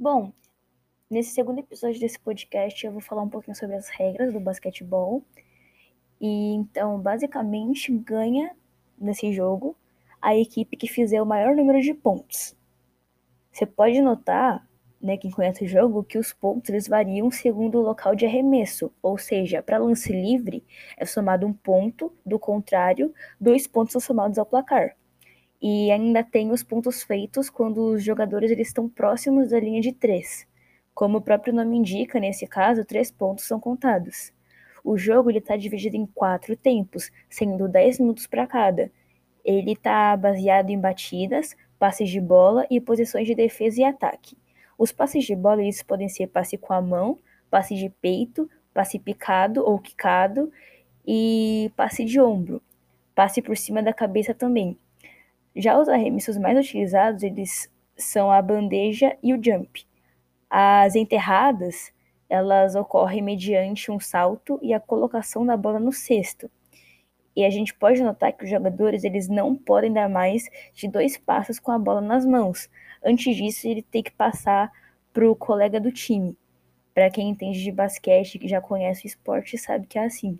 Bom, nesse segundo episódio desse podcast eu vou falar um pouquinho sobre as regras do basquetebol. E então, basicamente, ganha nesse jogo a equipe que fizer o maior número de pontos. Você pode notar, né, quem conhece o jogo, que os pontos eles variam segundo o local de arremesso, ou seja, para lance livre é somado um ponto, do contrário, dois pontos são somados ao placar. E ainda tem os pontos feitos quando os jogadores eles estão próximos da linha de três. Como o próprio nome indica, nesse caso, três pontos são contados. O jogo está dividido em quatro tempos, sendo 10 minutos para cada. Ele está baseado em batidas, passes de bola e posições de defesa e ataque. Os passes de bola eles podem ser passe com a mão, passe de peito, passe picado ou quicado e passe de ombro, passe por cima da cabeça também. Já os arremessos mais utilizados, eles são a bandeja e o jump. As enterradas, elas ocorrem mediante um salto e a colocação da bola no cesto. E a gente pode notar que os jogadores eles não podem dar mais de dois passos com a bola nas mãos. Antes disso, ele tem que passar para o colega do time. Para quem entende de basquete, que já conhece o esporte, sabe que é assim.